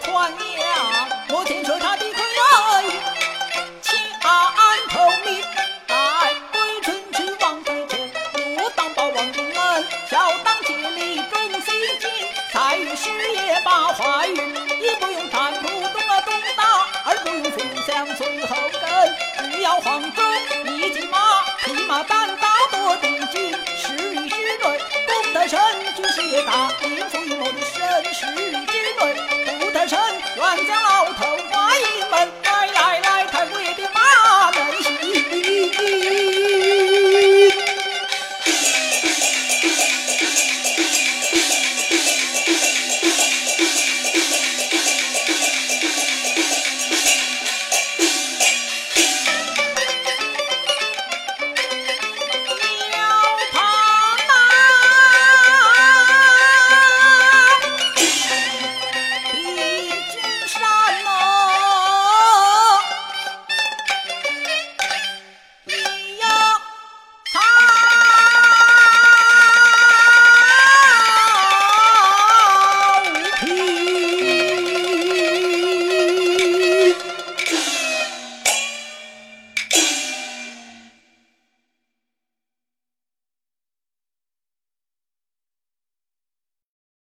传了，我听说他的可爱，请安头命，来归春去王府前，我当报王公恩，小当竭力忠心尽，才与师爷把怀孕，也不用战图东啊东大，而不用扶相随后跟，只要黄忠一骑马，匹马单刀夺定军，十与之内功得胜，军师爷大，应雄有我的身世。